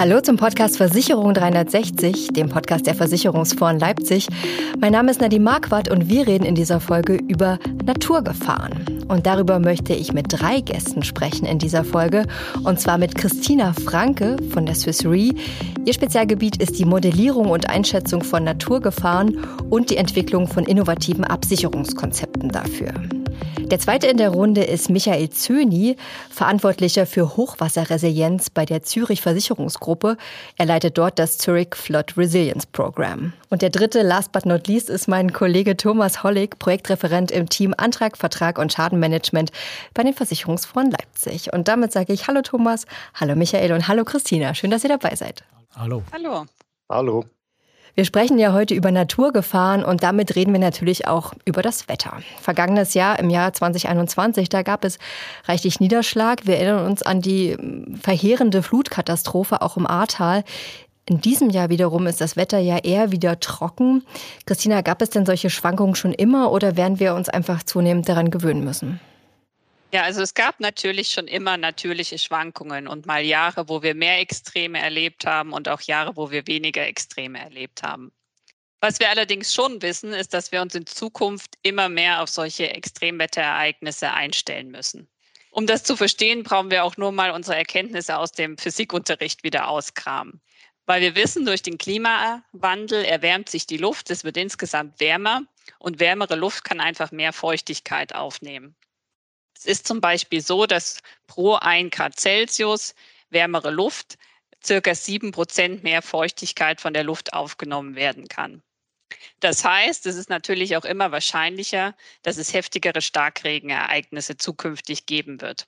Hallo zum Podcast Versicherung 360, dem Podcast der Versicherungsfonds Leipzig. Mein Name ist Nadine Marquardt und wir reden in dieser Folge über Naturgefahren. Und darüber möchte ich mit drei Gästen sprechen in dieser Folge. Und zwar mit Christina Franke von der Swiss Re. Ihr Spezialgebiet ist die Modellierung und Einschätzung von Naturgefahren und die Entwicklung von innovativen Absicherungskonzepten dafür. Der zweite in der Runde ist Michael Zöni, Verantwortlicher für Hochwasserresilienz bei der Zürich Versicherungsgruppe. Er leitet dort das Zurich Flood Resilience Program. Und der dritte, last but not least, ist mein Kollege Thomas Hollig, Projektreferent im Team Antrag, Vertrag und Schadenmanagement bei den Versicherungsfonds Leipzig. Und damit sage ich Hallo Thomas, hallo Michael und hallo Christina. Schön, dass ihr dabei seid. Hallo. Hallo. Hallo. Wir sprechen ja heute über Naturgefahren und damit reden wir natürlich auch über das Wetter. Vergangenes Jahr, im Jahr 2021, da gab es reichlich Niederschlag. Wir erinnern uns an die hm, verheerende Flutkatastrophe auch im Ahrtal. In diesem Jahr wiederum ist das Wetter ja eher wieder trocken. Christina, gab es denn solche Schwankungen schon immer oder werden wir uns einfach zunehmend daran gewöhnen müssen? Ja, also es gab natürlich schon immer natürliche Schwankungen und mal Jahre, wo wir mehr Extreme erlebt haben und auch Jahre, wo wir weniger Extreme erlebt haben. Was wir allerdings schon wissen, ist, dass wir uns in Zukunft immer mehr auf solche Extremwetterereignisse einstellen müssen. Um das zu verstehen, brauchen wir auch nur mal unsere Erkenntnisse aus dem Physikunterricht wieder auskramen. Weil wir wissen, durch den Klimawandel erwärmt sich die Luft, es wird insgesamt wärmer und wärmere Luft kann einfach mehr Feuchtigkeit aufnehmen. Es ist zum Beispiel so, dass pro 1 Grad Celsius wärmere Luft circa 7 Prozent mehr Feuchtigkeit von der Luft aufgenommen werden kann. Das heißt, es ist natürlich auch immer wahrscheinlicher, dass es heftigere Starkregenereignisse zukünftig geben wird.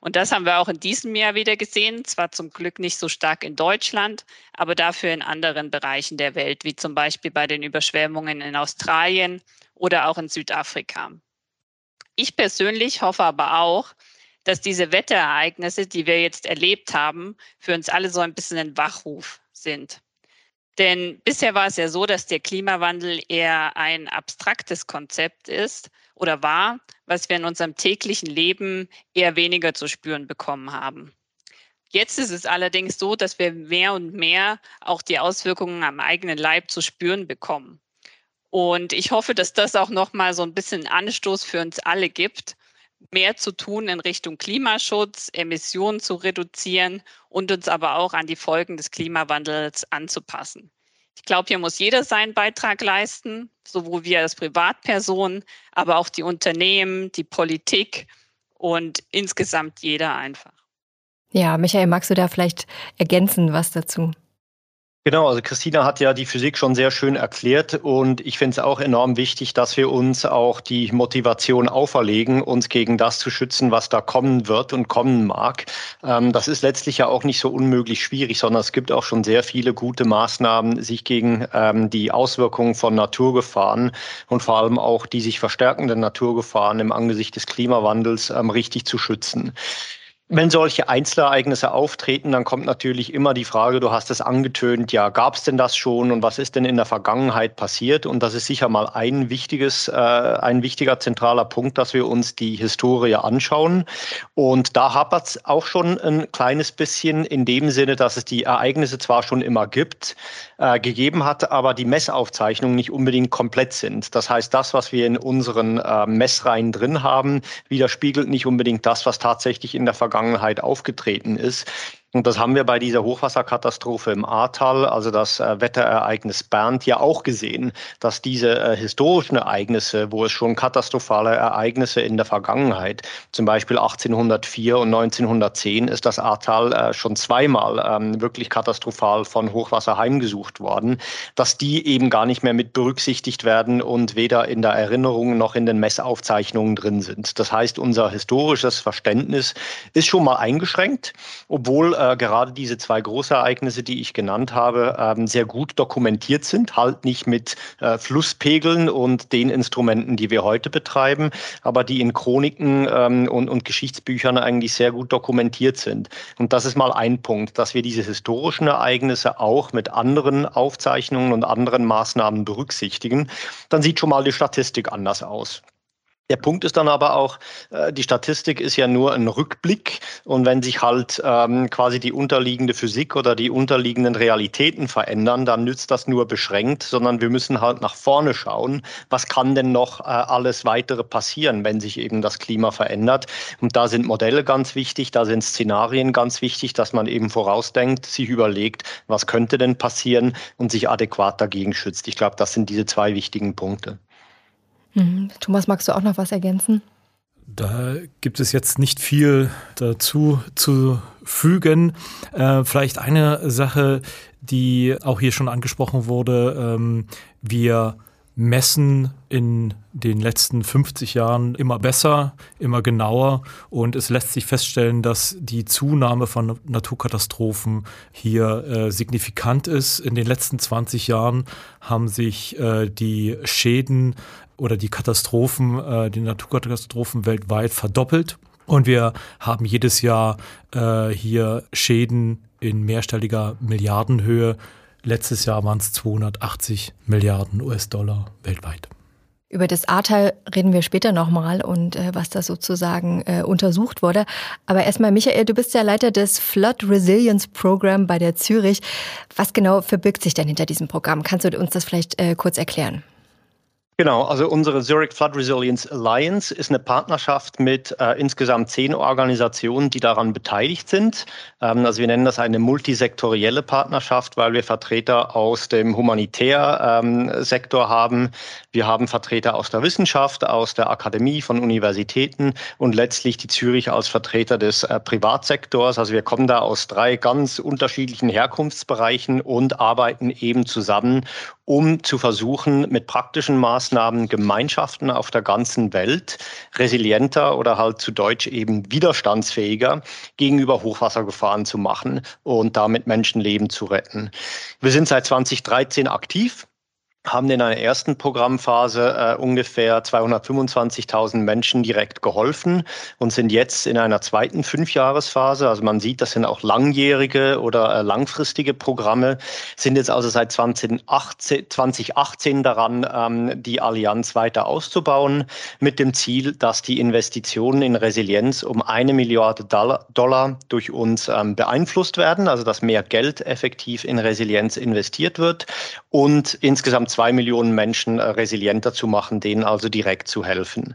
Und das haben wir auch in diesem Jahr wieder gesehen, zwar zum Glück nicht so stark in Deutschland, aber dafür in anderen Bereichen der Welt, wie zum Beispiel bei den Überschwemmungen in Australien oder auch in Südafrika. Ich persönlich hoffe aber auch, dass diese Wetterereignisse, die wir jetzt erlebt haben, für uns alle so ein bisschen ein Wachruf sind. Denn bisher war es ja so, dass der Klimawandel eher ein abstraktes Konzept ist oder war, was wir in unserem täglichen Leben eher weniger zu spüren bekommen haben. Jetzt ist es allerdings so, dass wir mehr und mehr auch die Auswirkungen am eigenen Leib zu spüren bekommen. Und ich hoffe, dass das auch nochmal so ein bisschen Anstoß für uns alle gibt, mehr zu tun in Richtung Klimaschutz, Emissionen zu reduzieren und uns aber auch an die Folgen des Klimawandels anzupassen. Ich glaube, hier muss jeder seinen Beitrag leisten, sowohl wir als Privatpersonen, aber auch die Unternehmen, die Politik und insgesamt jeder einfach. Ja, Michael, magst du da vielleicht ergänzen was dazu? Genau, also Christina hat ja die Physik schon sehr schön erklärt und ich finde es auch enorm wichtig, dass wir uns auch die Motivation auferlegen, uns gegen das zu schützen, was da kommen wird und kommen mag. Ähm, das ist letztlich ja auch nicht so unmöglich schwierig, sondern es gibt auch schon sehr viele gute Maßnahmen, sich gegen ähm, die Auswirkungen von Naturgefahren und vor allem auch die sich verstärkenden Naturgefahren im Angesicht des Klimawandels ähm, richtig zu schützen. Wenn solche Einzelereignisse auftreten, dann kommt natürlich immer die Frage, du hast es angetönt, ja, gab es denn das schon und was ist denn in der Vergangenheit passiert? Und das ist sicher mal ein wichtiges, äh, ein wichtiger zentraler Punkt, dass wir uns die Historie anschauen. Und da hapert es auch schon ein kleines bisschen in dem Sinne, dass es die Ereignisse zwar schon immer gibt, äh, gegeben hat, aber die Messaufzeichnungen nicht unbedingt komplett sind. Das heißt, das, was wir in unseren äh, Messreihen drin haben, widerspiegelt nicht unbedingt das, was tatsächlich in der Vergangenheit Vergangenheit aufgetreten ist. Und das haben wir bei dieser Hochwasserkatastrophe im Ahrtal, also das äh, Wetterereignis Bernd, ja auch gesehen, dass diese äh, historischen Ereignisse, wo es schon katastrophale Ereignisse in der Vergangenheit, zum Beispiel 1804 und 1910, ist das Ahrtal äh, schon zweimal ähm, wirklich katastrophal von Hochwasser heimgesucht worden, dass die eben gar nicht mehr mit berücksichtigt werden und weder in der Erinnerung noch in den Messaufzeichnungen drin sind. Das heißt, unser historisches Verständnis ist schon mal eingeschränkt, obwohl äh, gerade diese zwei Großereignisse, die ich genannt habe, ähm, sehr gut dokumentiert sind. Halt nicht mit äh, Flusspegeln und den Instrumenten, die wir heute betreiben, aber die in Chroniken ähm, und, und Geschichtsbüchern eigentlich sehr gut dokumentiert sind. Und das ist mal ein Punkt, dass wir diese historischen Ereignisse auch mit anderen Aufzeichnungen und anderen Maßnahmen berücksichtigen. Dann sieht schon mal die Statistik anders aus. Der Punkt ist dann aber auch, äh, die Statistik ist ja nur ein Rückblick und wenn sich halt ähm, quasi die unterliegende Physik oder die unterliegenden Realitäten verändern, dann nützt das nur beschränkt, sondern wir müssen halt nach vorne schauen, was kann denn noch äh, alles weitere passieren, wenn sich eben das Klima verändert. Und da sind Modelle ganz wichtig, da sind Szenarien ganz wichtig, dass man eben vorausdenkt, sich überlegt, was könnte denn passieren und sich adäquat dagegen schützt. Ich glaube, das sind diese zwei wichtigen Punkte. Mhm. Thomas, magst du auch noch was ergänzen? Da gibt es jetzt nicht viel dazu zu fügen. Äh, vielleicht eine Sache, die auch hier schon angesprochen wurde. Ähm, wir messen in den letzten 50 Jahren immer besser, immer genauer und es lässt sich feststellen, dass die Zunahme von Naturkatastrophen hier äh, signifikant ist. In den letzten 20 Jahren haben sich äh, die Schäden oder die Katastrophen, äh, die Naturkatastrophen weltweit verdoppelt. Und wir haben jedes Jahr äh, hier Schäden in mehrstelliger Milliardenhöhe. Letztes Jahr waren es 280 Milliarden US-Dollar weltweit. Über das Ahrtal reden wir später nochmal und äh, was da sozusagen äh, untersucht wurde. Aber erstmal, Michael, du bist ja Leiter des Flood Resilience Program bei der Zürich. Was genau verbirgt sich denn hinter diesem Programm? Kannst du uns das vielleicht äh, kurz erklären? Genau, also unsere Zurich Flood Resilience Alliance ist eine Partnerschaft mit äh, insgesamt zehn Organisationen, die daran beteiligt sind. Ähm, also wir nennen das eine multisektorielle Partnerschaft, weil wir Vertreter aus dem Humanitärsektor ähm, haben. Wir haben Vertreter aus der Wissenschaft, aus der Akademie, von Universitäten und letztlich die Zürich als Vertreter des äh, Privatsektors. Also wir kommen da aus drei ganz unterschiedlichen Herkunftsbereichen und arbeiten eben zusammen, um zu versuchen, mit praktischen Maßnahmen Gemeinschaften auf der ganzen Welt resilienter oder halt zu Deutsch eben widerstandsfähiger gegenüber Hochwassergefahren zu machen und damit Menschenleben zu retten. Wir sind seit 2013 aktiv haben in einer ersten Programmphase äh, ungefähr 225.000 Menschen direkt geholfen und sind jetzt in einer zweiten Fünfjahresphase. Also man sieht, das sind auch langjährige oder äh, langfristige Programme, sind jetzt also seit 2018, 2018 daran, ähm, die Allianz weiter auszubauen, mit dem Ziel, dass die Investitionen in Resilienz um eine Milliarde Dollar durch uns ähm, beeinflusst werden, also dass mehr Geld effektiv in Resilienz investiert wird und insgesamt zwei Millionen Menschen äh, resilienter zu machen, denen also direkt zu helfen.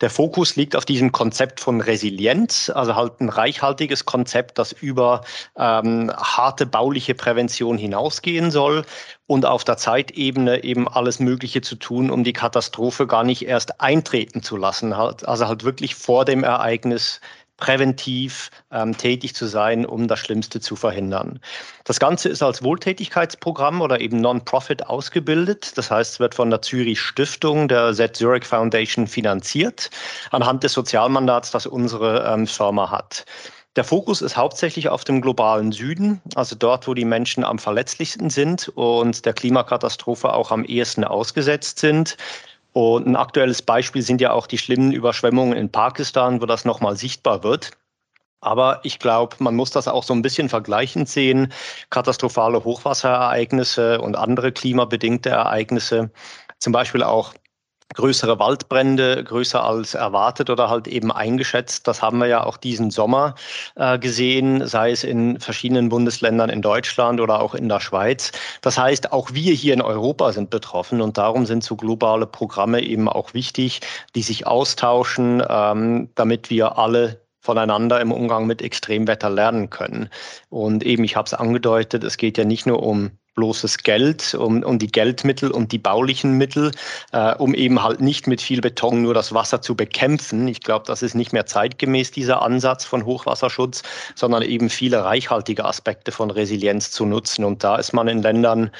Der Fokus liegt auf diesem Konzept von Resilienz, also halt ein reichhaltiges Konzept, das über ähm, harte bauliche Prävention hinausgehen soll und auf der Zeitebene eben alles Mögliche zu tun, um die Katastrophe gar nicht erst eintreten zu lassen. Halt, also halt wirklich vor dem Ereignis präventiv ähm, tätig zu sein, um das Schlimmste zu verhindern. Das Ganze ist als Wohltätigkeitsprogramm oder eben Non-Profit ausgebildet. Das heißt, es wird von der Zürich Stiftung, der Z Zurich Foundation finanziert, anhand des Sozialmandats, das unsere ähm, Firma hat. Der Fokus ist hauptsächlich auf dem globalen Süden, also dort, wo die Menschen am verletzlichsten sind und der Klimakatastrophe auch am ehesten ausgesetzt sind. Und ein aktuelles Beispiel sind ja auch die schlimmen Überschwemmungen in Pakistan, wo das nochmal sichtbar wird. Aber ich glaube, man muss das auch so ein bisschen vergleichend sehen. Katastrophale Hochwasserereignisse und andere klimabedingte Ereignisse, zum Beispiel auch größere Waldbrände, größer als erwartet oder halt eben eingeschätzt. Das haben wir ja auch diesen Sommer äh, gesehen, sei es in verschiedenen Bundesländern in Deutschland oder auch in der Schweiz. Das heißt, auch wir hier in Europa sind betroffen und darum sind so globale Programme eben auch wichtig, die sich austauschen, ähm, damit wir alle voneinander im Umgang mit Extremwetter lernen können. Und eben, ich habe es angedeutet, es geht ja nicht nur um bloßes Geld, um, um die Geldmittel und die baulichen Mittel, äh, um eben halt nicht mit viel Beton nur das Wasser zu bekämpfen. Ich glaube, das ist nicht mehr zeitgemäß, dieser Ansatz von Hochwasserschutz, sondern eben viele reichhaltige Aspekte von Resilienz zu nutzen. Und da ist man in Ländern,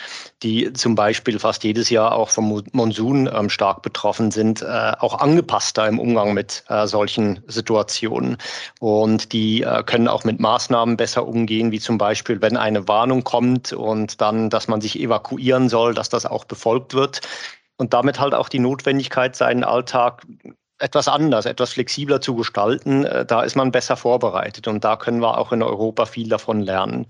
die zum Beispiel fast jedes Jahr auch vom Monsun ähm, stark betroffen sind, äh, auch angepasster im Umgang mit äh, solchen Situationen. Und die äh, können auch mit Maßnahmen besser umgehen, wie zum Beispiel, wenn eine Warnung kommt und dann dass man sich evakuieren soll, dass das auch befolgt wird und damit halt auch die Notwendigkeit, seinen Alltag etwas anders, etwas flexibler zu gestalten, äh, da ist man besser vorbereitet und da können wir auch in Europa viel davon lernen.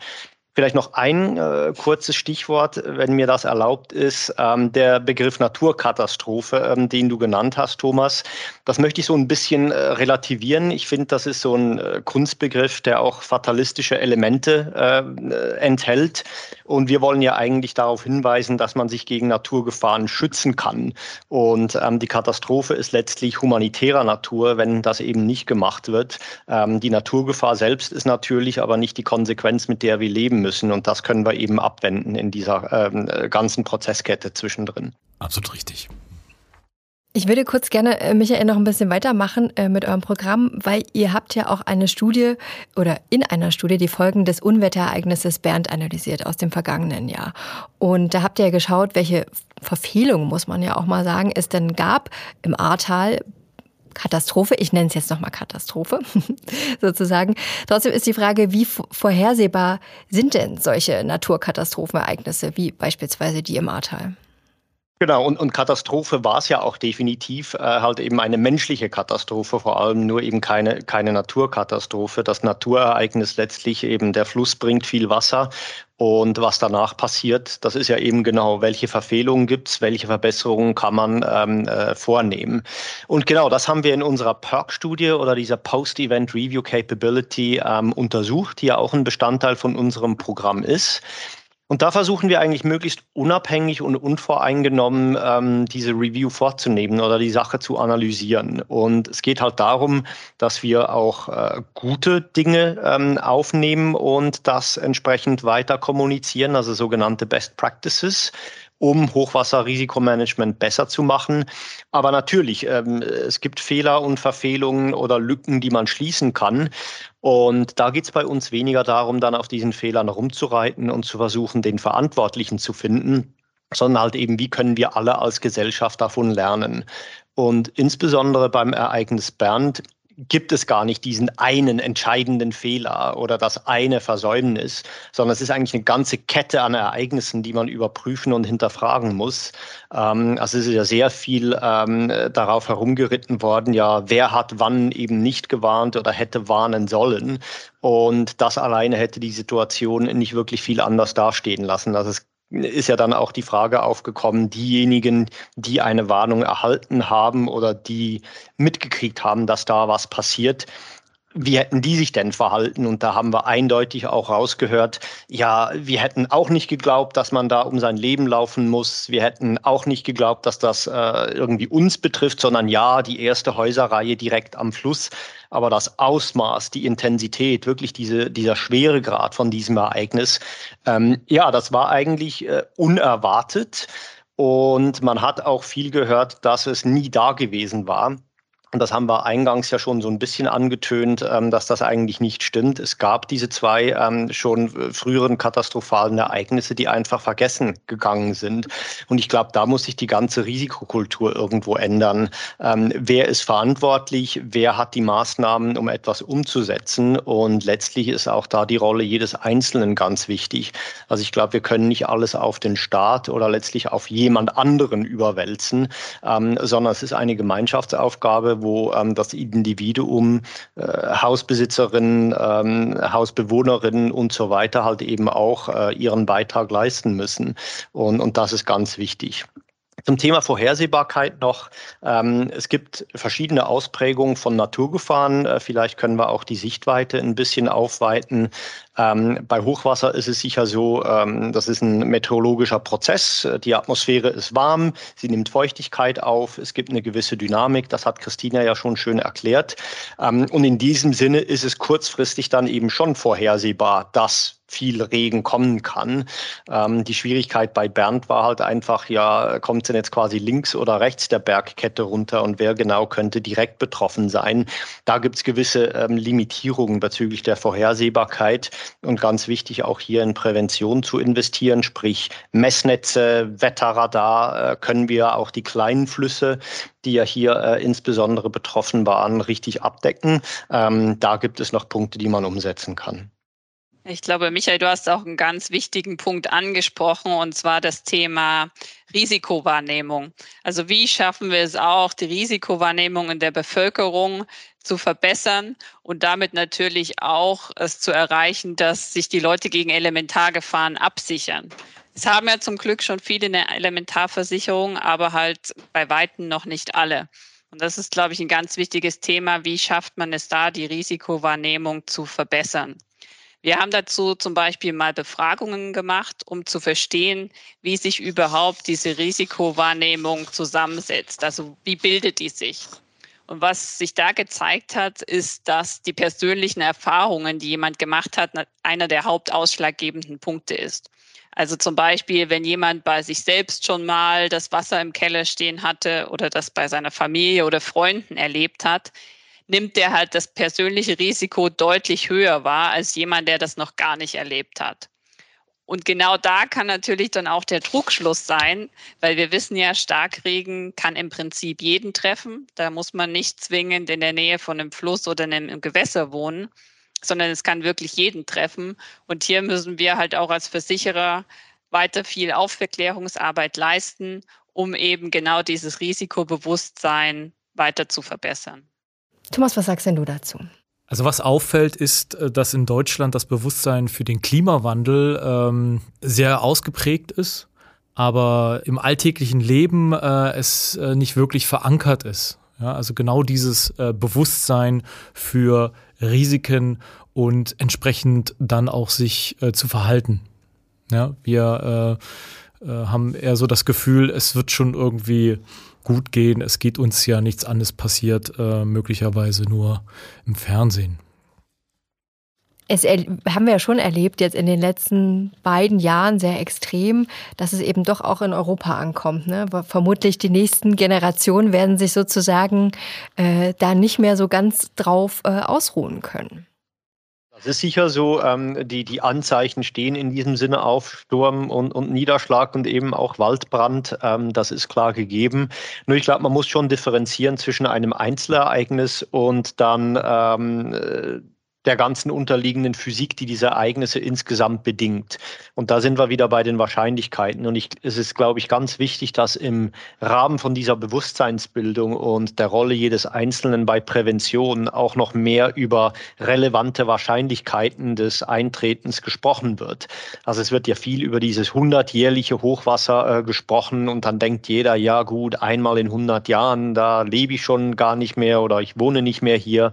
Vielleicht noch ein äh, kurzes Stichwort, wenn mir das erlaubt ist, ähm, der Begriff Naturkatastrophe, ähm, den du genannt hast, Thomas. Das möchte ich so ein bisschen äh, relativieren. Ich finde, das ist so ein äh, Kunstbegriff, der auch fatalistische Elemente äh, enthält. Und wir wollen ja eigentlich darauf hinweisen, dass man sich gegen Naturgefahren schützen kann. Und ähm, die Katastrophe ist letztlich humanitärer Natur, wenn das eben nicht gemacht wird. Ähm, die Naturgefahr selbst ist natürlich aber nicht die Konsequenz, mit der wir leben müssen. Und das können wir eben abwenden in dieser ähm, ganzen Prozesskette zwischendrin. Absolut richtig. Ich würde kurz gerne, äh, Michael, noch ein bisschen weitermachen äh, mit eurem Programm, weil ihr habt ja auch eine Studie oder in einer Studie die Folgen des Unwetterereignisses Bernd analysiert aus dem vergangenen Jahr. Und da habt ihr ja geschaut, welche Verfehlungen, muss man ja auch mal sagen, es denn gab im Ahrtal Katastrophe, ich nenne es jetzt nochmal Katastrophe sozusagen. Trotzdem ist die Frage, wie vorhersehbar sind denn solche Naturkatastrophenereignisse wie beispielsweise die im Ahrtal? Genau, und, und Katastrophe war es ja auch definitiv, äh, halt eben eine menschliche Katastrophe, vor allem nur eben keine, keine Naturkatastrophe. Das Naturereignis letztlich eben, der Fluss bringt viel Wasser und was danach passiert, das ist ja eben genau, welche Verfehlungen gibt es, welche Verbesserungen kann man ähm, äh, vornehmen. Und genau das haben wir in unserer PERC-Studie oder dieser Post-Event Review Capability ähm, untersucht, die ja auch ein Bestandteil von unserem Programm ist. Und da versuchen wir eigentlich möglichst unabhängig und unvoreingenommen ähm, diese Review vorzunehmen oder die Sache zu analysieren. Und es geht halt darum, dass wir auch äh, gute Dinge ähm, aufnehmen und das entsprechend weiter kommunizieren, also sogenannte Best Practices um Hochwasserrisikomanagement besser zu machen. Aber natürlich, ähm, es gibt Fehler und Verfehlungen oder Lücken, die man schließen kann. Und da geht es bei uns weniger darum, dann auf diesen Fehlern rumzureiten und zu versuchen, den Verantwortlichen zu finden, sondern halt eben, wie können wir alle als Gesellschaft davon lernen. Und insbesondere beim Ereignis Bernd gibt es gar nicht diesen einen entscheidenden Fehler oder das eine Versäumnis, sondern es ist eigentlich eine ganze Kette an Ereignissen, die man überprüfen und hinterfragen muss. Ähm, also es ist ja sehr viel ähm, darauf herumgeritten worden, ja, wer hat wann eben nicht gewarnt oder hätte warnen sollen. Und das alleine hätte die Situation nicht wirklich viel anders dastehen lassen. Also es ist ja dann auch die Frage aufgekommen, diejenigen, die eine Warnung erhalten haben oder die mitgekriegt haben, dass da was passiert, wie hätten die sich denn verhalten? Und da haben wir eindeutig auch rausgehört, ja, wir hätten auch nicht geglaubt, dass man da um sein Leben laufen muss. Wir hätten auch nicht geglaubt, dass das äh, irgendwie uns betrifft, sondern ja, die erste Häuserreihe direkt am Fluss. Aber das Ausmaß, die Intensität, wirklich diese, dieser Schweregrad von diesem Ereignis, ähm, ja, das war eigentlich äh, unerwartet. Und man hat auch viel gehört, dass es nie da gewesen war. Und das haben wir eingangs ja schon so ein bisschen angetönt, ähm, dass das eigentlich nicht stimmt. Es gab diese zwei ähm, schon früheren katastrophalen Ereignisse, die einfach vergessen gegangen sind. Und ich glaube, da muss sich die ganze Risikokultur irgendwo ändern. Ähm, wer ist verantwortlich? Wer hat die Maßnahmen, um etwas umzusetzen? Und letztlich ist auch da die Rolle jedes Einzelnen ganz wichtig. Also ich glaube, wir können nicht alles auf den Staat oder letztlich auf jemand anderen überwälzen, sondern es ist eine Gemeinschaftsaufgabe, wo ähm, das Individuum, äh, Hausbesitzerinnen, ähm, Hausbewohnerinnen und so weiter halt eben auch äh, ihren Beitrag leisten müssen. Und, und das ist ganz wichtig. Zum Thema Vorhersehbarkeit noch. Ähm, es gibt verschiedene Ausprägungen von Naturgefahren. Äh, vielleicht können wir auch die Sichtweite ein bisschen aufweiten. Ähm, bei Hochwasser ist es sicher so, ähm, das ist ein meteorologischer Prozess. Die Atmosphäre ist warm, sie nimmt Feuchtigkeit auf, es gibt eine gewisse Dynamik, das hat Christina ja schon schön erklärt. Und in diesem Sinne ist es kurzfristig dann eben schon vorhersehbar, dass viel Regen kommen kann. Ähm, die Schwierigkeit bei Bernd war halt einfach, ja, kommt es denn jetzt quasi links oder rechts der Bergkette runter und wer genau könnte direkt betroffen sein? Da gibt es gewisse ähm, Limitierungen bezüglich der Vorhersehbarkeit und ganz wichtig auch hier in Prävention zu investieren, sprich Messnetze, Wetterradar, äh, können wir auch die kleinen Flüsse die ja hier äh, insbesondere betroffen waren, richtig abdecken. Ähm, da gibt es noch Punkte, die man umsetzen kann. Ich glaube, Michael, du hast auch einen ganz wichtigen Punkt angesprochen, und zwar das Thema Risikowahrnehmung. Also wie schaffen wir es auch, die Risikowahrnehmung in der Bevölkerung zu verbessern und damit natürlich auch es zu erreichen, dass sich die Leute gegen Elementargefahren absichern. Es haben ja zum Glück schon viele eine Elementarversicherung, aber halt bei Weitem noch nicht alle. Und das ist, glaube ich, ein ganz wichtiges Thema. Wie schafft man es da, die Risikowahrnehmung zu verbessern? Wir haben dazu zum Beispiel mal Befragungen gemacht, um zu verstehen, wie sich überhaupt diese Risikowahrnehmung zusammensetzt. Also wie bildet die sich? Und was sich da gezeigt hat, ist, dass die persönlichen Erfahrungen, die jemand gemacht hat, einer der hauptausschlaggebenden Punkte ist. Also zum Beispiel, wenn jemand bei sich selbst schon mal das Wasser im Keller stehen hatte oder das bei seiner Familie oder Freunden erlebt hat, nimmt der halt das persönliche Risiko deutlich höher wahr als jemand, der das noch gar nicht erlebt hat. Und genau da kann natürlich dann auch der Trugschluss sein, weil wir wissen ja, Starkregen kann im Prinzip jeden treffen. Da muss man nicht zwingend in der Nähe von einem Fluss oder einem Gewässer wohnen, sondern es kann wirklich jeden treffen. Und hier müssen wir halt auch als Versicherer weiter viel Aufklärungsarbeit leisten, um eben genau dieses Risikobewusstsein weiter zu verbessern. Thomas, was sagst denn du dazu? Also was auffällt, ist, äh, dass in Deutschland das Bewusstsein für den Klimawandel ähm, sehr ausgeprägt ist, aber im alltäglichen Leben äh, es äh, nicht wirklich verankert ist. Ja, also genau dieses äh, Bewusstsein für Risiken und entsprechend dann auch sich äh, zu verhalten. Ja, wir äh, haben eher so das Gefühl, es wird schon irgendwie gut gehen. Es geht uns ja nichts anderes passiert, äh, möglicherweise nur im Fernsehen. Es haben wir ja schon erlebt, jetzt in den letzten beiden Jahren sehr extrem, dass es eben doch auch in Europa ankommt. Ne? Vermutlich die nächsten Generationen werden sich sozusagen äh, da nicht mehr so ganz drauf äh, ausruhen können. Das ist sicher so. Ähm, die, die Anzeichen stehen in diesem Sinne auf Sturm und, und Niederschlag und eben auch Waldbrand. Ähm, das ist klar gegeben. Nur ich glaube, man muss schon differenzieren zwischen einem Einzelereignis und dann ähm, äh, der ganzen unterliegenden Physik, die diese Ereignisse insgesamt bedingt. Und da sind wir wieder bei den Wahrscheinlichkeiten. Und ich, es ist, glaube ich, ganz wichtig, dass im Rahmen von dieser Bewusstseinsbildung und der Rolle jedes Einzelnen bei Prävention auch noch mehr über relevante Wahrscheinlichkeiten des Eintretens gesprochen wird. Also es wird ja viel über dieses hundertjährliche Hochwasser äh, gesprochen und dann denkt jeder, ja gut, einmal in 100 Jahren, da lebe ich schon gar nicht mehr oder ich wohne nicht mehr hier.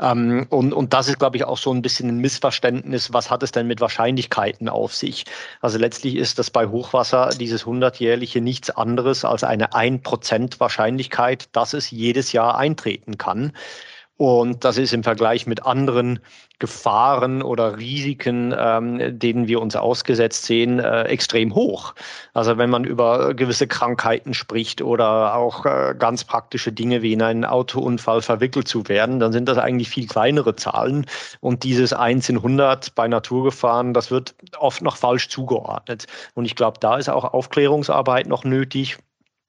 Ähm, und, und das ist, glaube glaube ich, auch so ein bisschen ein Missverständnis, was hat es denn mit Wahrscheinlichkeiten auf sich? Also letztlich ist das bei Hochwasser dieses hundertjährliche nichts anderes als eine 1% Wahrscheinlichkeit, dass es jedes Jahr eintreten kann. Und das ist im Vergleich mit anderen Gefahren oder Risiken, ähm, denen wir uns ausgesetzt sehen, äh, extrem hoch. Also wenn man über gewisse Krankheiten spricht oder auch äh, ganz praktische Dinge wie in einen Autounfall verwickelt zu werden, dann sind das eigentlich viel kleinere Zahlen. Und dieses 1 in 100 bei Naturgefahren, das wird oft noch falsch zugeordnet. Und ich glaube, da ist auch Aufklärungsarbeit noch nötig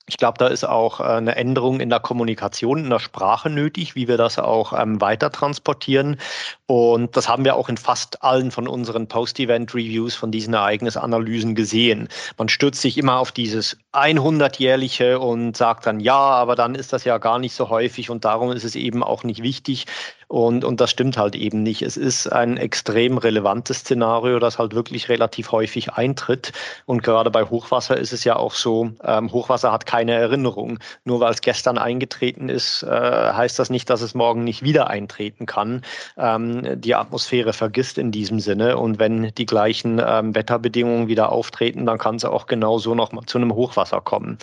ich glaube, da ist auch äh, eine Änderung in der Kommunikation, in der Sprache nötig, wie wir das auch ähm, weiter transportieren. Und das haben wir auch in fast allen von unseren Post-Event-Reviews von diesen Ereignisanalysen gesehen. Man stürzt sich immer auf dieses 100-jährliche und sagt dann, ja, aber dann ist das ja gar nicht so häufig und darum ist es eben auch nicht wichtig. Und, und das stimmt halt eben nicht. Es ist ein extrem relevantes Szenario, das halt wirklich relativ häufig eintritt. Und gerade bei Hochwasser ist es ja auch so, ähm, Hochwasser hat keine Erinnerung. Nur weil es gestern eingetreten ist, äh, heißt das nicht, dass es morgen nicht wieder eintreten kann. Ähm, die Atmosphäre vergisst in diesem Sinne. Und wenn die gleichen ähm, Wetterbedingungen wieder auftreten, dann kann es auch genauso noch mal zu einem Hochwasser kommen.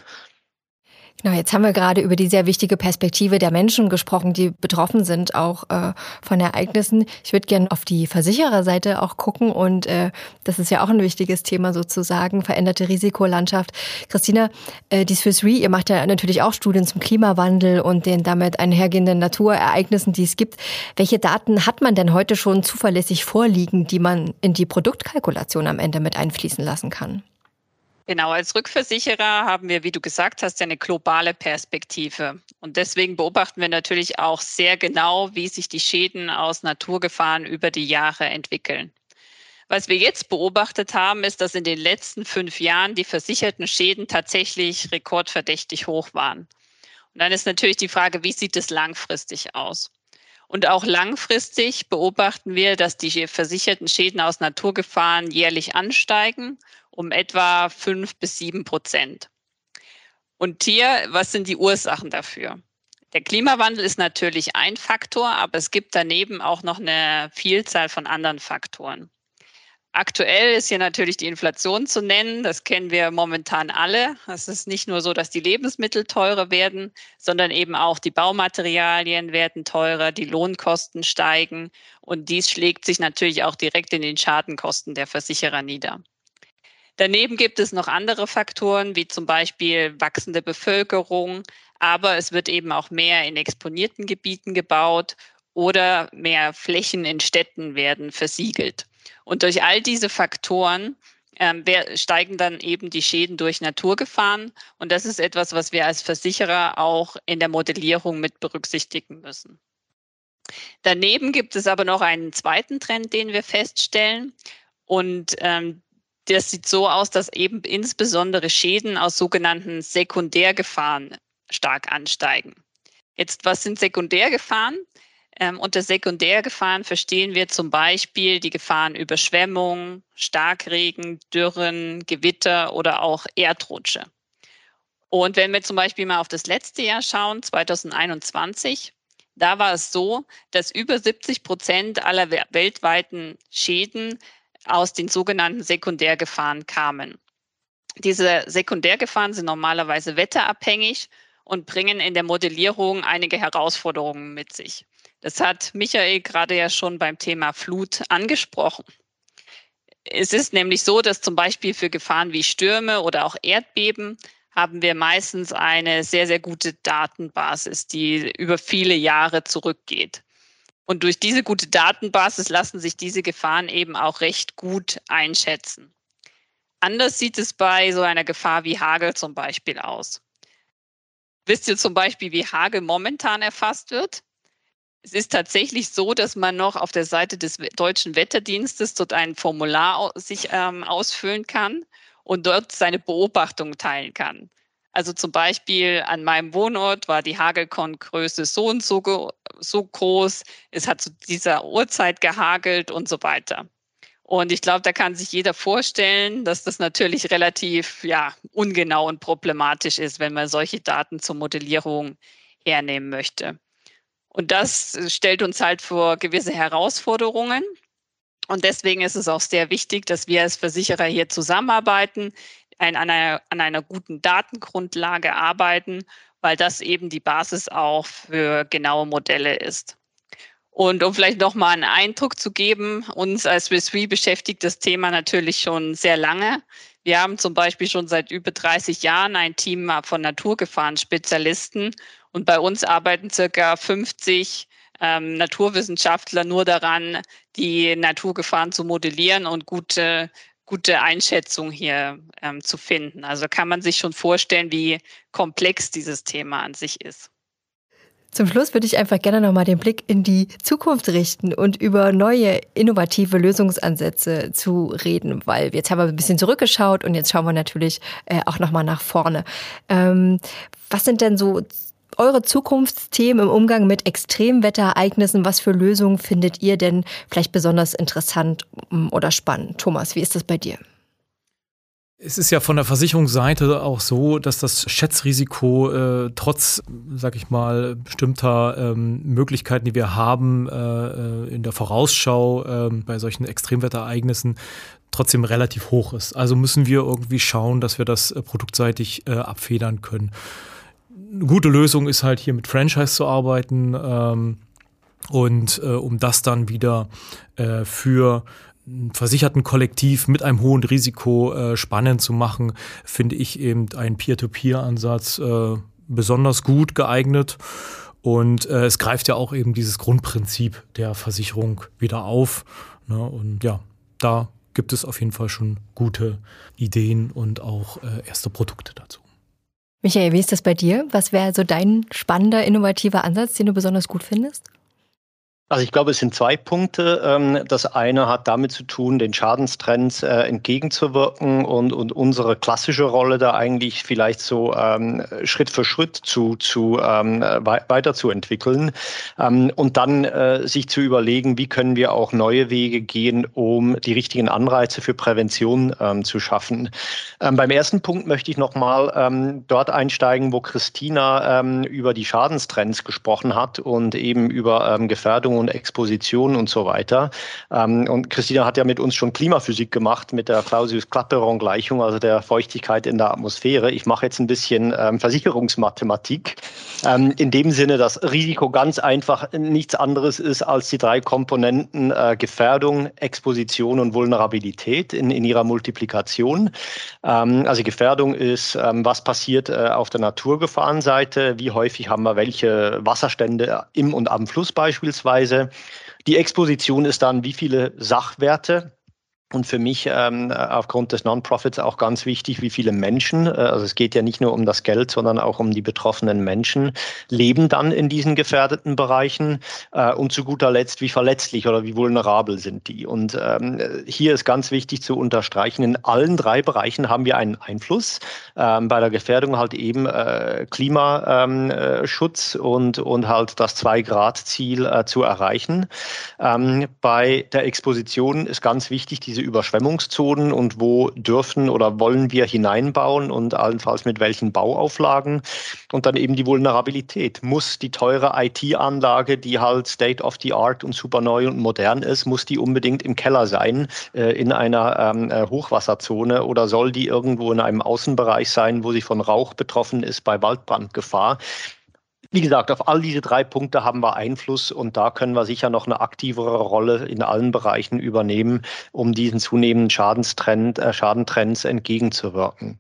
Genau, jetzt haben wir gerade über die sehr wichtige Perspektive der Menschen gesprochen, die betroffen sind, auch äh, von Ereignissen. Ich würde gerne auf die Versichererseite auch gucken und äh, das ist ja auch ein wichtiges Thema sozusagen, veränderte Risikolandschaft. Christina, äh, die Swiss Re, ihr macht ja natürlich auch Studien zum Klimawandel und den damit einhergehenden Naturereignissen, die es gibt. Welche Daten hat man denn heute schon zuverlässig vorliegen, die man in die Produktkalkulation am Ende mit einfließen lassen kann? Genau, als Rückversicherer haben wir, wie du gesagt hast, eine globale Perspektive. Und deswegen beobachten wir natürlich auch sehr genau, wie sich die Schäden aus Naturgefahren über die Jahre entwickeln. Was wir jetzt beobachtet haben, ist, dass in den letzten fünf Jahren die versicherten Schäden tatsächlich rekordverdächtig hoch waren. Und dann ist natürlich die Frage, wie sieht es langfristig aus? Und auch langfristig beobachten wir, dass die versicherten Schäden aus Naturgefahren jährlich ansteigen um etwa fünf bis sieben Prozent. Und hier, was sind die Ursachen dafür? Der Klimawandel ist natürlich ein Faktor, aber es gibt daneben auch noch eine Vielzahl von anderen Faktoren. Aktuell ist hier natürlich die Inflation zu nennen. Das kennen wir momentan alle. Es ist nicht nur so, dass die Lebensmittel teurer werden, sondern eben auch die Baumaterialien werden teurer, die Lohnkosten steigen und dies schlägt sich natürlich auch direkt in den Schadenkosten der Versicherer nieder. Daneben gibt es noch andere Faktoren, wie zum Beispiel wachsende Bevölkerung, aber es wird eben auch mehr in exponierten Gebieten gebaut oder mehr Flächen in Städten werden versiegelt. Und durch all diese Faktoren ähm, steigen dann eben die Schäden durch Naturgefahren. Und das ist etwas, was wir als Versicherer auch in der Modellierung mit berücksichtigen müssen. Daneben gibt es aber noch einen zweiten Trend, den wir feststellen. Und ähm, das sieht so aus, dass eben insbesondere Schäden aus sogenannten Sekundärgefahren stark ansteigen. Jetzt, was sind Sekundärgefahren? Ähm, unter Sekundärgefahren verstehen wir zum Beispiel die Gefahren Überschwemmung, Starkregen, Dürren, Gewitter oder auch Erdrutsche. Und wenn wir zum Beispiel mal auf das letzte Jahr schauen, 2021, da war es so, dass über 70 Prozent aller weltweiten Schäden aus den sogenannten Sekundärgefahren kamen. Diese Sekundärgefahren sind normalerweise wetterabhängig und bringen in der Modellierung einige Herausforderungen mit sich. Das hat Michael gerade ja schon beim Thema Flut angesprochen. Es ist nämlich so, dass zum Beispiel für Gefahren wie Stürme oder auch Erdbeben haben wir meistens eine sehr, sehr gute Datenbasis, die über viele Jahre zurückgeht. Und durch diese gute Datenbasis lassen sich diese Gefahren eben auch recht gut einschätzen. Anders sieht es bei so einer Gefahr wie Hagel zum Beispiel aus. Wisst ihr zum Beispiel, wie Hagel momentan erfasst wird? Es ist tatsächlich so, dass man noch auf der Seite des deutschen Wetterdienstes dort ein Formular sich ähm, ausfüllen kann und dort seine Beobachtungen teilen kann. Also zum Beispiel an meinem Wohnort war die Hagelkorngröße so und so, so groß, es hat zu dieser Uhrzeit gehagelt und so weiter. Und ich glaube, da kann sich jeder vorstellen, dass das natürlich relativ ja, ungenau und problematisch ist, wenn man solche Daten zur Modellierung hernehmen möchte. Und das stellt uns halt vor gewisse Herausforderungen. Und deswegen ist es auch sehr wichtig, dass wir als Versicherer hier zusammenarbeiten, an einer, an einer guten Datengrundlage arbeiten, weil das eben die Basis auch für genaue Modelle ist. Und um vielleicht nochmal einen Eindruck zu geben, uns als Swiss Re beschäftigt das Thema natürlich schon sehr lange. Wir haben zum Beispiel schon seit über 30 Jahren ein Team von Naturgefahren-Spezialisten und bei uns arbeiten circa 50 ähm, Naturwissenschaftler nur daran, die Naturgefahren zu modellieren und gute, gute Einschätzung hier ähm, zu finden. Also kann man sich schon vorstellen, wie komplex dieses Thema an sich ist. Zum Schluss würde ich einfach gerne nochmal den Blick in die Zukunft richten und über neue innovative Lösungsansätze zu reden, weil jetzt haben wir ein bisschen zurückgeschaut und jetzt schauen wir natürlich äh, auch nochmal nach vorne. Ähm, was sind denn so eure Zukunftsthemen im Umgang mit Extremwetterereignissen? Was für Lösungen findet ihr denn vielleicht besonders interessant mm, oder spannend? Thomas, wie ist das bei dir? Es ist ja von der Versicherungsseite auch so, dass das Schätzrisiko äh, trotz, sag ich mal, bestimmter ähm, Möglichkeiten, die wir haben äh, äh in der Vorausschau äh, bei solchen Extremwetterereignissen, trotzdem relativ hoch ist. Also müssen wir irgendwie schauen, dass wir das äh, produktseitig äh, abfedern können eine gute Lösung ist halt hier mit Franchise zu arbeiten ähm, und äh, um das dann wieder äh, für ein versicherten Kollektiv mit einem hohen Risiko äh, spannend zu machen, finde ich eben einen Peer-to-Peer-Ansatz äh, besonders gut geeignet. Und äh, es greift ja auch eben dieses Grundprinzip der Versicherung wieder auf. Ne? Und ja, da gibt es auf jeden Fall schon gute Ideen und auch äh, erste Produkte dazu. Michael, wie ist das bei dir? Was wäre so dein spannender, innovativer Ansatz, den du besonders gut findest? Also ich glaube, es sind zwei Punkte. Ähm, das eine hat damit zu tun, den Schadenstrends äh, entgegenzuwirken und, und unsere klassische Rolle da eigentlich vielleicht so ähm, Schritt für Schritt zu, zu ähm, weiterzuentwickeln und dann äh, sich zu überlegen, wie können wir auch neue Wege gehen, um die richtigen Anreize für Prävention zu schaffen. Beim ersten Punkt möchte ich nochmal dort einsteigen, wo Christina über die Schadenstrends gesprochen hat und eben über Gefährdung und Exposition und so weiter. Ähm, und Christina hat ja mit uns schon Klimaphysik gemacht mit der Clausius-Clapeyron-Gleichung, also der Feuchtigkeit in der Atmosphäre. Ich mache jetzt ein bisschen ähm, Versicherungsmathematik. Ähm, in dem Sinne, dass Risiko ganz einfach nichts anderes ist als die drei Komponenten äh, Gefährdung, Exposition und Vulnerabilität in, in ihrer Multiplikation. Ähm, also Gefährdung ist, ähm, was passiert äh, auf der Naturgefahrenseite, wie häufig haben wir welche Wasserstände im und am Fluss beispielsweise Preise. Die Exposition ist dann, wie viele Sachwerte und für mich ähm, aufgrund des Non-Profits auch ganz wichtig, wie viele Menschen, äh, also es geht ja nicht nur um das Geld, sondern auch um die betroffenen Menschen, leben dann in diesen gefährdeten Bereichen äh, und zu guter Letzt, wie verletzlich oder wie vulnerabel sind die. Und ähm, hier ist ganz wichtig zu unterstreichen, in allen drei Bereichen haben wir einen Einfluss. Ähm, bei der Gefährdung halt eben äh, Klimaschutz ähm, und, und halt das Zwei-Grad-Ziel äh, zu erreichen. Ähm, bei der Exposition ist ganz wichtig, diese diese Überschwemmungszonen und wo dürfen oder wollen wir hineinbauen und allenfalls mit welchen Bauauflagen. Und dann eben die Vulnerabilität. Muss die teure IT-Anlage, die halt State of the Art und super neu und modern ist, muss die unbedingt im Keller sein, äh, in einer ähm, äh, Hochwasserzone oder soll die irgendwo in einem Außenbereich sein, wo sie von Rauch betroffen ist bei Waldbrandgefahr? Wie gesagt, auf all diese drei Punkte haben wir Einfluss und da können wir sicher noch eine aktivere Rolle in allen Bereichen übernehmen, um diesen zunehmenden äh, Schadentrends entgegenzuwirken.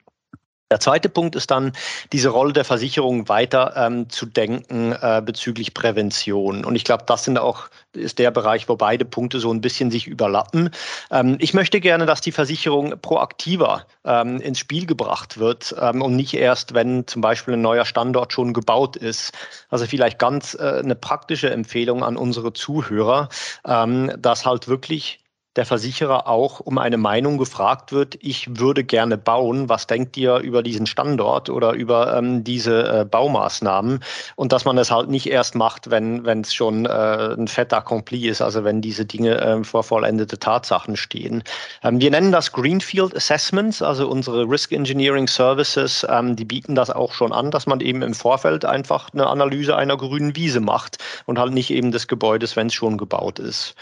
Der zweite Punkt ist dann, diese Rolle der Versicherung weiter ähm, zu denken äh, bezüglich Prävention. Und ich glaube, das sind auch, ist der Bereich, wo beide Punkte so ein bisschen sich überlappen. Ähm, ich möchte gerne, dass die Versicherung proaktiver ähm, ins Spiel gebracht wird ähm, und nicht erst, wenn zum Beispiel ein neuer Standort schon gebaut ist. Also vielleicht ganz äh, eine praktische Empfehlung an unsere Zuhörer, ähm, dass halt wirklich der Versicherer auch um eine Meinung gefragt wird, ich würde gerne bauen, was denkt ihr über diesen Standort oder über ähm, diese äh, Baumaßnahmen und dass man das halt nicht erst macht, wenn es schon äh, ein Fait accompli ist, also wenn diese Dinge äh, vor vollendete Tatsachen stehen. Ähm, wir nennen das Greenfield Assessments, also unsere Risk Engineering Services, ähm, die bieten das auch schon an, dass man eben im Vorfeld einfach eine Analyse einer grünen Wiese macht und halt nicht eben des Gebäudes, wenn es schon gebaut ist.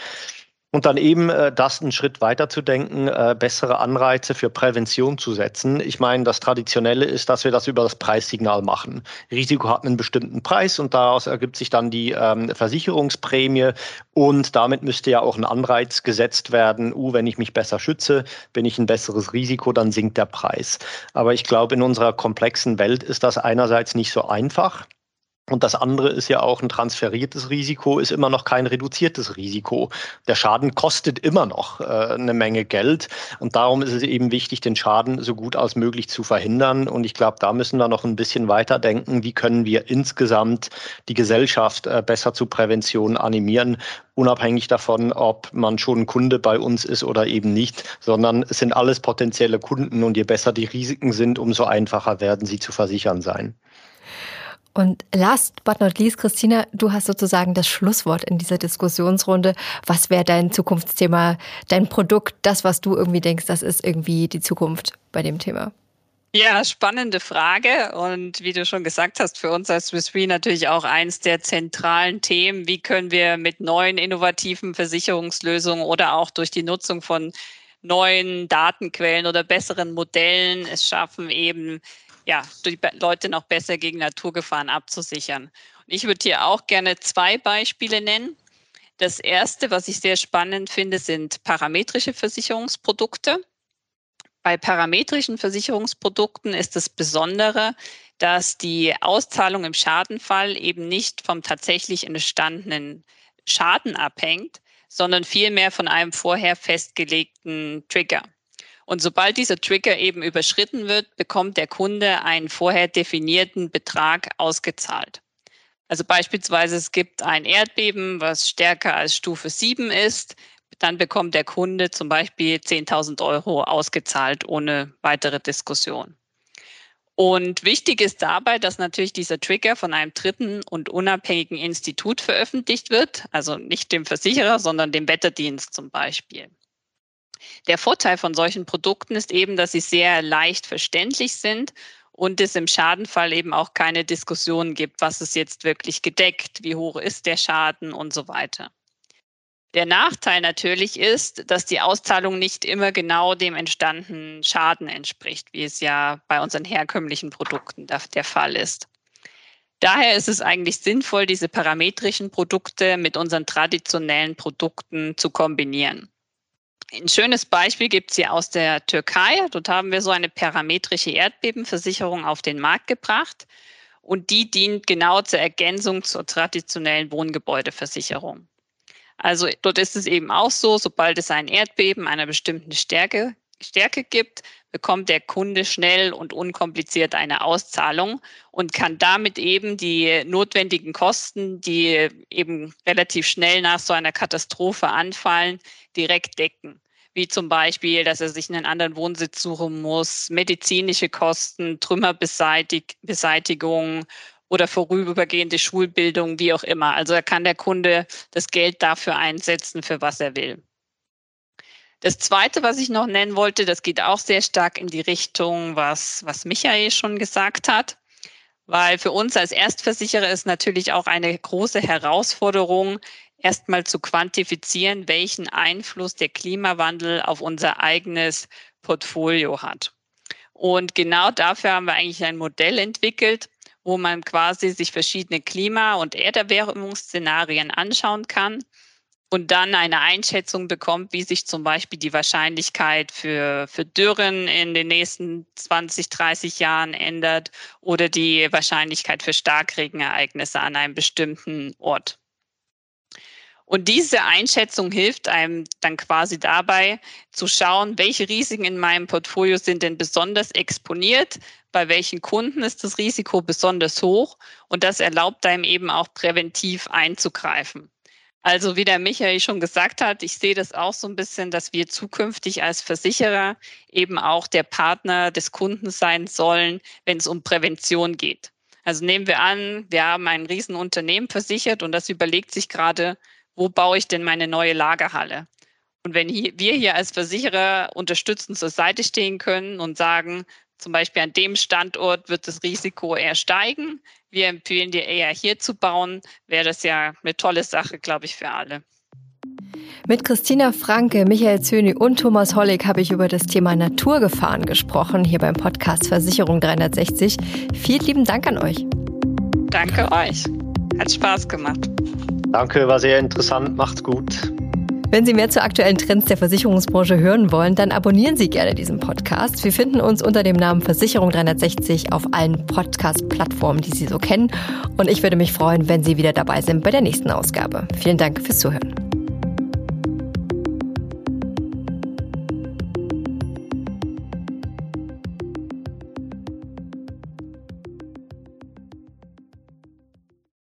Und dann eben äh, das einen Schritt weiter zu denken, äh, bessere Anreize für Prävention zu setzen. Ich meine, das Traditionelle ist, dass wir das über das Preissignal machen. Risiko hat einen bestimmten Preis und daraus ergibt sich dann die ähm, Versicherungsprämie und damit müsste ja auch ein Anreiz gesetzt werden. Uh, wenn ich mich besser schütze, bin ich ein besseres Risiko, dann sinkt der Preis. Aber ich glaube, in unserer komplexen Welt ist das einerseits nicht so einfach. Und das andere ist ja auch ein transferiertes Risiko, ist immer noch kein reduziertes Risiko. Der Schaden kostet immer noch äh, eine Menge Geld. Und darum ist es eben wichtig, den Schaden so gut als möglich zu verhindern. Und ich glaube, da müssen wir noch ein bisschen weiter denken. Wie können wir insgesamt die Gesellschaft äh, besser zu Prävention animieren? Unabhängig davon, ob man schon Kunde bei uns ist oder eben nicht, sondern es sind alles potenzielle Kunden. Und je besser die Risiken sind, umso einfacher werden sie zu versichern sein. Und last but not least, Christina, du hast sozusagen das Schlusswort in dieser Diskussionsrunde. Was wäre dein Zukunftsthema, dein Produkt, das, was du irgendwie denkst, das ist irgendwie die Zukunft bei dem Thema? Ja, spannende Frage. Und wie du schon gesagt hast, für uns als Swiss Re natürlich auch eins der zentralen Themen. Wie können wir mit neuen innovativen Versicherungslösungen oder auch durch die Nutzung von neuen Datenquellen oder besseren Modellen es schaffen, eben ja, die Leute noch besser gegen Naturgefahren abzusichern. Und ich würde hier auch gerne zwei Beispiele nennen. Das erste, was ich sehr spannend finde, sind parametrische Versicherungsprodukte. Bei parametrischen Versicherungsprodukten ist das Besondere, dass die Auszahlung im Schadenfall eben nicht vom tatsächlich entstandenen Schaden abhängt, sondern vielmehr von einem vorher festgelegten Trigger. Und sobald dieser Trigger eben überschritten wird, bekommt der Kunde einen vorher definierten Betrag ausgezahlt. Also beispielsweise es gibt ein Erdbeben, was stärker als Stufe 7 ist, dann bekommt der Kunde zum Beispiel 10.000 Euro ausgezahlt ohne weitere Diskussion. Und wichtig ist dabei, dass natürlich dieser Trigger von einem dritten und unabhängigen Institut veröffentlicht wird, also nicht dem Versicherer, sondern dem Wetterdienst zum Beispiel. Der Vorteil von solchen Produkten ist eben, dass sie sehr leicht verständlich sind und es im Schadenfall eben auch keine Diskussion gibt, was ist jetzt wirklich gedeckt, wie hoch ist der Schaden und so weiter. Der Nachteil natürlich ist, dass die Auszahlung nicht immer genau dem entstandenen Schaden entspricht, wie es ja bei unseren herkömmlichen Produkten der Fall ist. Daher ist es eigentlich sinnvoll, diese parametrischen Produkte mit unseren traditionellen Produkten zu kombinieren. Ein schönes Beispiel gibt es hier aus der Türkei. Dort haben wir so eine parametrische Erdbebenversicherung auf den Markt gebracht und die dient genau zur Ergänzung zur traditionellen Wohngebäudeversicherung. Also dort ist es eben auch so, sobald es ein Erdbeben einer bestimmten Stärke, Stärke gibt, bekommt der Kunde schnell und unkompliziert eine Auszahlung und kann damit eben die notwendigen Kosten, die eben relativ schnell nach so einer Katastrophe anfallen, direkt decken. Wie zum Beispiel, dass er sich einen anderen Wohnsitz suchen muss, medizinische Kosten, Trümmerbeseitigung oder vorübergehende Schulbildung, wie auch immer. Also da kann der Kunde das Geld dafür einsetzen, für was er will. Das Zweite, was ich noch nennen wollte, das geht auch sehr stark in die Richtung, was, was Michael schon gesagt hat. Weil für uns als Erstversicherer ist natürlich auch eine große Herausforderung, erstmal zu quantifizieren, welchen Einfluss der Klimawandel auf unser eigenes Portfolio hat. Und genau dafür haben wir eigentlich ein Modell entwickelt, wo man quasi sich verschiedene Klima- und Erderwärmungsszenarien anschauen kann und dann eine Einschätzung bekommt, wie sich zum Beispiel die Wahrscheinlichkeit für, für Dürren in den nächsten 20, 30 Jahren ändert oder die Wahrscheinlichkeit für Starkregenereignisse an einem bestimmten Ort. Und diese Einschätzung hilft einem dann quasi dabei zu schauen, welche Risiken in meinem Portfolio sind denn besonders exponiert, bei welchen Kunden ist das Risiko besonders hoch und das erlaubt einem eben auch präventiv einzugreifen. Also wie der Michael schon gesagt hat, ich sehe das auch so ein bisschen, dass wir zukünftig als Versicherer eben auch der Partner des Kunden sein sollen, wenn es um Prävention geht. Also nehmen wir an, wir haben ein Riesenunternehmen versichert und das überlegt sich gerade, wo baue ich denn meine neue Lagerhalle? Und wenn hier, wir hier als Versicherer unterstützend zur Seite stehen können und sagen, zum Beispiel an dem Standort wird das Risiko eher steigen, wir empfehlen dir eher hier zu bauen, wäre das ja eine tolle Sache, glaube ich, für alle. Mit Christina Franke, Michael Zöni und Thomas Hollig habe ich über das Thema Naturgefahren gesprochen, hier beim Podcast Versicherung 360. Vielen lieben Dank an euch. Danke euch. Hat Spaß gemacht. Danke, war sehr interessant. Macht's gut. Wenn Sie mehr zu aktuellen Trends der Versicherungsbranche hören wollen, dann abonnieren Sie gerne diesen Podcast. Wir finden uns unter dem Namen Versicherung 360 auf allen Podcast-Plattformen, die Sie so kennen. Und ich würde mich freuen, wenn Sie wieder dabei sind bei der nächsten Ausgabe. Vielen Dank fürs Zuhören.